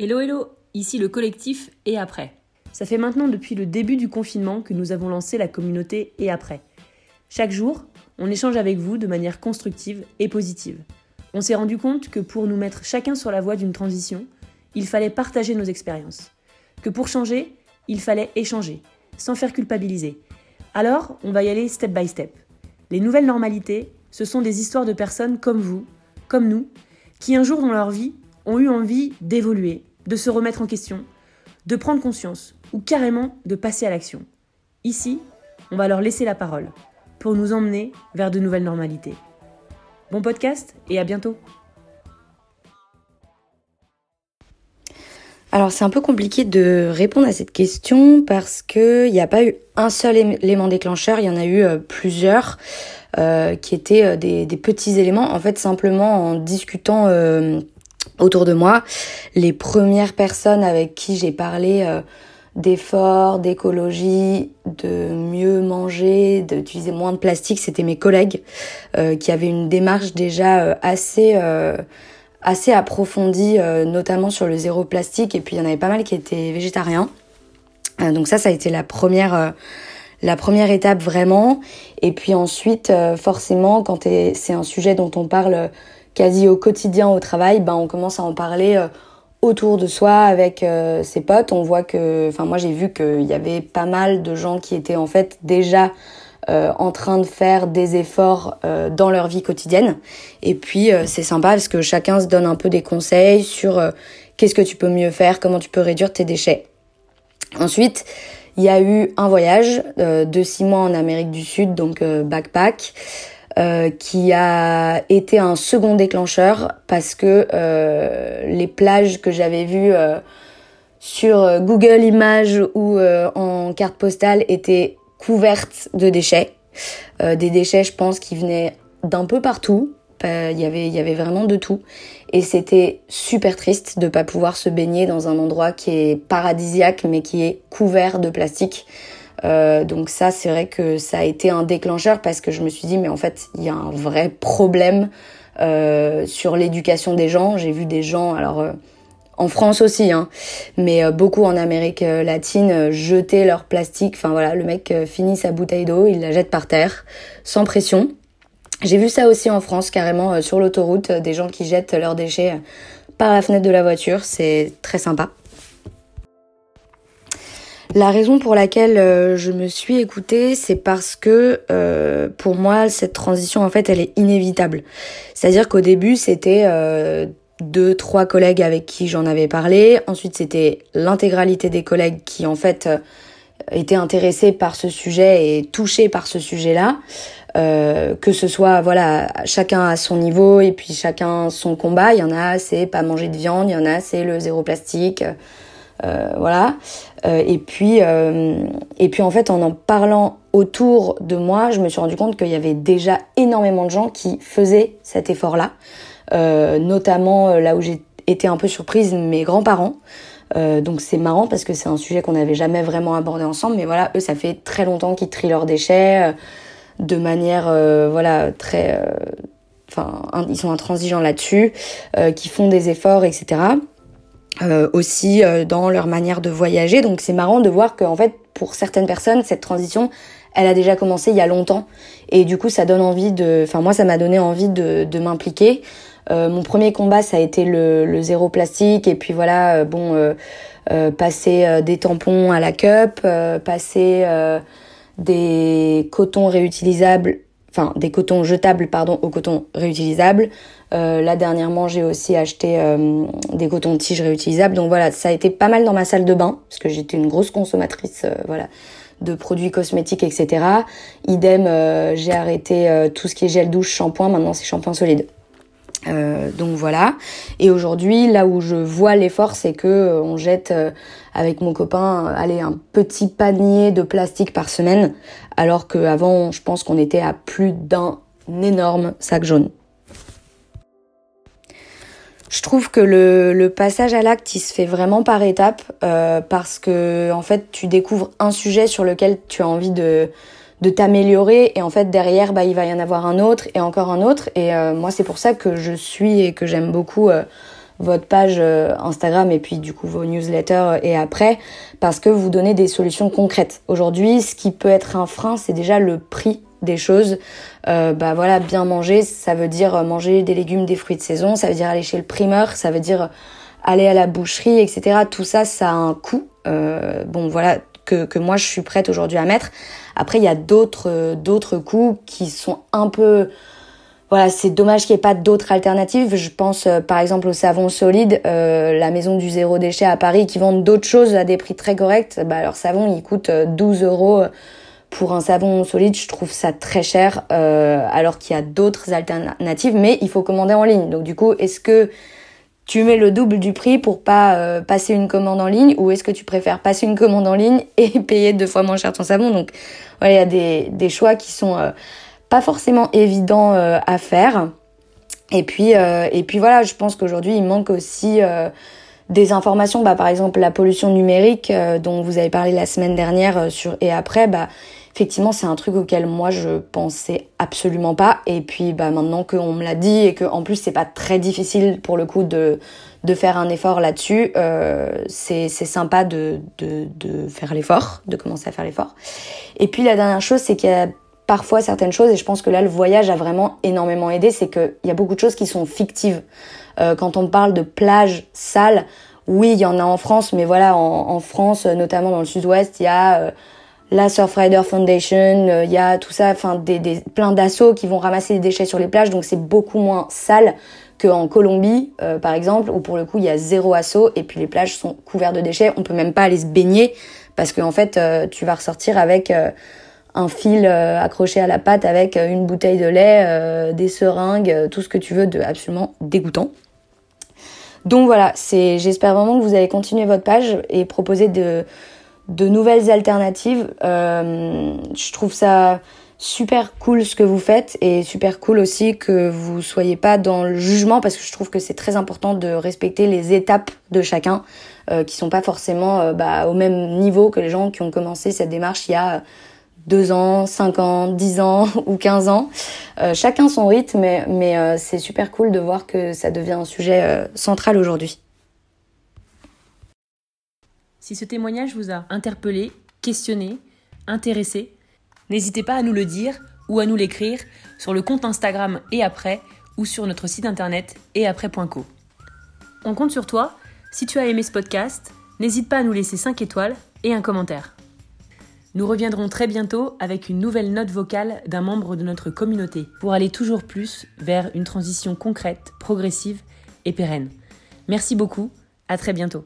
Hello hello, ici le collectif Et après. Ça fait maintenant depuis le début du confinement que nous avons lancé la communauté Et après. Chaque jour, on échange avec vous de manière constructive et positive. On s'est rendu compte que pour nous mettre chacun sur la voie d'une transition, il fallait partager nos expériences. Que pour changer, il fallait échanger, sans faire culpabiliser. Alors, on va y aller step by step. Les nouvelles normalités, ce sont des histoires de personnes comme vous, comme nous, qui un jour dans leur vie ont eu envie d'évoluer, de se remettre en question, de prendre conscience ou carrément de passer à l'action. Ici, on va leur laisser la parole pour nous emmener vers de nouvelles normalités. Bon podcast et à bientôt Alors c'est un peu compliqué de répondre à cette question parce qu'il n'y a pas eu un seul élément déclencheur, il y en a eu euh, plusieurs euh, qui étaient euh, des, petits éléments. En fait simplement en discutant autour de moi. Les premières personnes avec qui j'ai parlé euh, d'efforts, d'écologie, de mieux manger, d'utiliser moins de plastique, c'était mes collègues euh, qui avaient une démarche déjà euh, assez assez approfondie, notamment sur le zéro plastique. Et puis il y en avait pas mal qui étaient végétariens. donc ça, ça a été la première la première étape vraiment. Et puis ensuite, forcément, quand c'est un sujet dont on parle quasi au quotidien au travail, ben on commence à en parler euh, autour de soi avec euh, ses potes. On voit que, enfin moi j'ai vu qu'il y avait pas mal de gens qui étaient en fait déjà euh, en train de faire des efforts dans leur vie quotidienne. Et puis c'est sympa parce que chacun se donne un peu des conseils sur qu'est-ce que tu peux mieux faire, comment tu peux réduire tes déchets. Ensuite, il y a eu un voyage de six mois en Amérique du Sud, donc backpack. Euh, qui a été un second déclencheur parce que euh, les plages que j'avais vues euh, sur Google Images ou en carte postale étaient couvertes de déchets. des déchets, je pense, qui venaient d'un peu partout. Il y avait, il y avait vraiment de tout. Et c'était super triste de pas pouvoir se baigner dans un endroit qui est paradisiaque mais qui est couvert de plastique. Euh, donc ça, c'est vrai que ça a été un déclencheur parce que je me suis dit, mais en fait, il y a un vrai problème euh, sur l'éducation des gens. J'ai vu des gens, alors euh, en France aussi, hein, mais euh, beaucoup en Amérique latine, jeter leur plastique. Enfin voilà, le mec finit sa bouteille d'eau, il la jette par terre, sans pression. J'ai vu ça aussi en France, carrément sur l'autoroute, des gens qui jettent leurs déchets par la fenêtre de la voiture. C'est très sympa. La raison pour laquelle euh, je me suis écoutée, c'est parce que euh, pour moi, cette transition, en fait, elle est inévitable. C'est-à-dire qu'au début, c'était euh, deux, trois collègues avec qui j'en avais parlé. Ensuite, c'était l'intégralité des collègues qui, en fait, étaient intéressés par ce sujet et touchés par ce sujet-là. que ce soit voilà chacun à son niveau et puis chacun son combat il y en a c'est pas manger de viande il y en a c'est le zéro plastique voilà. Euh, et puis euh, et puis en fait en en parlant autour de moi, je me suis rendu compte qu'il y avait déjà énormément de gens qui faisaient cet effort-là, notamment là où j'ai été un peu surprise, mes grands-parents. donc c'est marrant parce que c'est un sujet qu'on n'avait jamais vraiment abordé ensemble, mais voilà, eux ça fait très longtemps qu'ils trient leurs déchets de manière voilà très, enfin ils sont intransigeants là-dessus, qui font des efforts, etc. Euh, aussi euh, dans leur manière de voyager. Donc c'est marrant de voir qu'en fait pour certaines personnes cette transition elle a déjà commencé il y a longtemps et du coup ça donne envie de, enfin moi ça m'a donné envie de, de m'impliquer. Euh, mon premier combat ça a été le, le zéro plastique et puis voilà bon passer des tampons à la cup, passer des cotons réutilisables enfin des cotons jetables pardon au coton réutilisable. Euh, là dernièrement j'ai aussi acheté euh, des cotons-tiges réutilisables. Donc voilà, ça a été pas mal dans ma salle de bain parce que j'étais une grosse consommatrice euh, voilà de produits cosmétiques etc. Idem, euh, j'ai arrêté tout ce qui est gel douche, shampoing. Maintenant c'est shampoing solide. Euh, donc voilà. Et aujourd'hui, là où je vois l'effort, c'est que on jette avec mon copain, allez, un petit panier de plastique par semaine, alors qu'avant, je pense qu'on était à plus d'un énorme sac jaune. Je trouve que le, passage à l'acte, il se fait vraiment par étapes, euh, parce que en fait, tu découvres un sujet sur lequel tu as envie de, de t'améliorer et en fait derrière bah il va y en avoir un autre et encore un autre et euh, moi c'est pour ça que je suis et que j'aime beaucoup euh, votre page Instagram et puis du coup vos newsletters et après parce que vous donnez des solutions concrètes. Aujourd'hui, ce qui peut être un frein, c'est déjà le prix des choses. Euh, bah voilà, bien manger, ça veut dire manger des légumes, des fruits de saison, ça veut dire aller chez le primeur, ça veut dire aller à la boucherie, etc. Tout ça, ça a un coût. Euh, bon voilà, que, moi je suis prête aujourd'hui à mettre. Après, il y a d'autres d'autres coûts qui sont un peu voilà, c'est dommage qu'il n'y ait pas d'autres alternatives. Je pense euh, par exemple au savon solide, euh, la maison du zéro déchet à Paris qui vendent d'autres choses à des prix très corrects. Bah, leur savon, il coûte 12 euros pour un savon solide, je trouve ça très cher, euh, alors qu'il y a d'autres alternatives, mais il faut commander en ligne. Donc du coup, est-ce que tu mets le double du prix pour pas euh, passer une commande en ligne, ou est-ce que tu préfères passer une commande en ligne et payer deux fois moins cher ton savon? Donc voilà, il y a des, des choix qui sont euh, pas forcément évidents à faire. Et puis et puis voilà, je pense qu'aujourd'hui il manque aussi des informations, bah, par exemple la pollution numérique dont vous avez parlé la semaine dernière sur et après, bah effectivement c'est un truc auquel moi je pensais absolument pas. Et puis bah maintenant qu'on me l'a dit et que en plus c'est pas très difficile pour le coup de de faire un effort là-dessus euh, c'est sympa de, de de faire l'effort de commencer à faire l'effort. Et puis la dernière chose c'est qu'il y a parfois certaines choses et je pense que là le voyage a vraiment énormément aidé c'est qu'il y a beaucoup de choses qui sont fictives. Euh, quand on parle de plages sales oui il y en a en France mais voilà en, en France notamment dans le sud-ouest il y a euh, la Surfrider Foundation, euh, il y a tout ça, enfin des, des, plein d'assauts qui vont ramasser des déchets sur les plages, donc c'est beaucoup moins sale qu'en Colombie, euh, par exemple, où pour le coup il y a zéro assaut et puis les plages sont couvertes de déchets, on peut même pas aller se baigner parce qu'en en fait euh, tu vas ressortir avec un fil accroché à la patte avec une bouteille de lait, des seringues, tout ce que tu veux de absolument dégoûtant. Donc voilà, c'est j'espère vraiment que vous allez continuer votre page et proposer de de nouvelles alternatives. Euh, je trouve ça super cool ce que vous faites et super cool aussi que vous soyez pas dans le jugement parce que je trouve que c'est très important de respecter les étapes de chacun euh, qui sont pas forcément euh, bah, au même niveau que les gens qui ont commencé cette démarche il y a deux ans, cinq ans, dix ans ou quinze ans. Euh, chacun son rythme, mais, mais c'est super cool de voir que ça devient un sujet central aujourd'hui. Si ce témoignage vous a interpellé, questionné, intéressé, n'hésitez pas à nous le dire ou à nous l'écrire sur le compte Instagram et après ou sur notre site internet et après.co. On compte sur toi. Si tu as aimé ce podcast, n'hésite pas à nous laisser 5 étoiles et un commentaire. Nous reviendrons très bientôt avec une nouvelle note vocale d'un membre de notre communauté pour aller toujours plus vers une transition concrète, progressive et pérenne. Merci beaucoup, à très bientôt.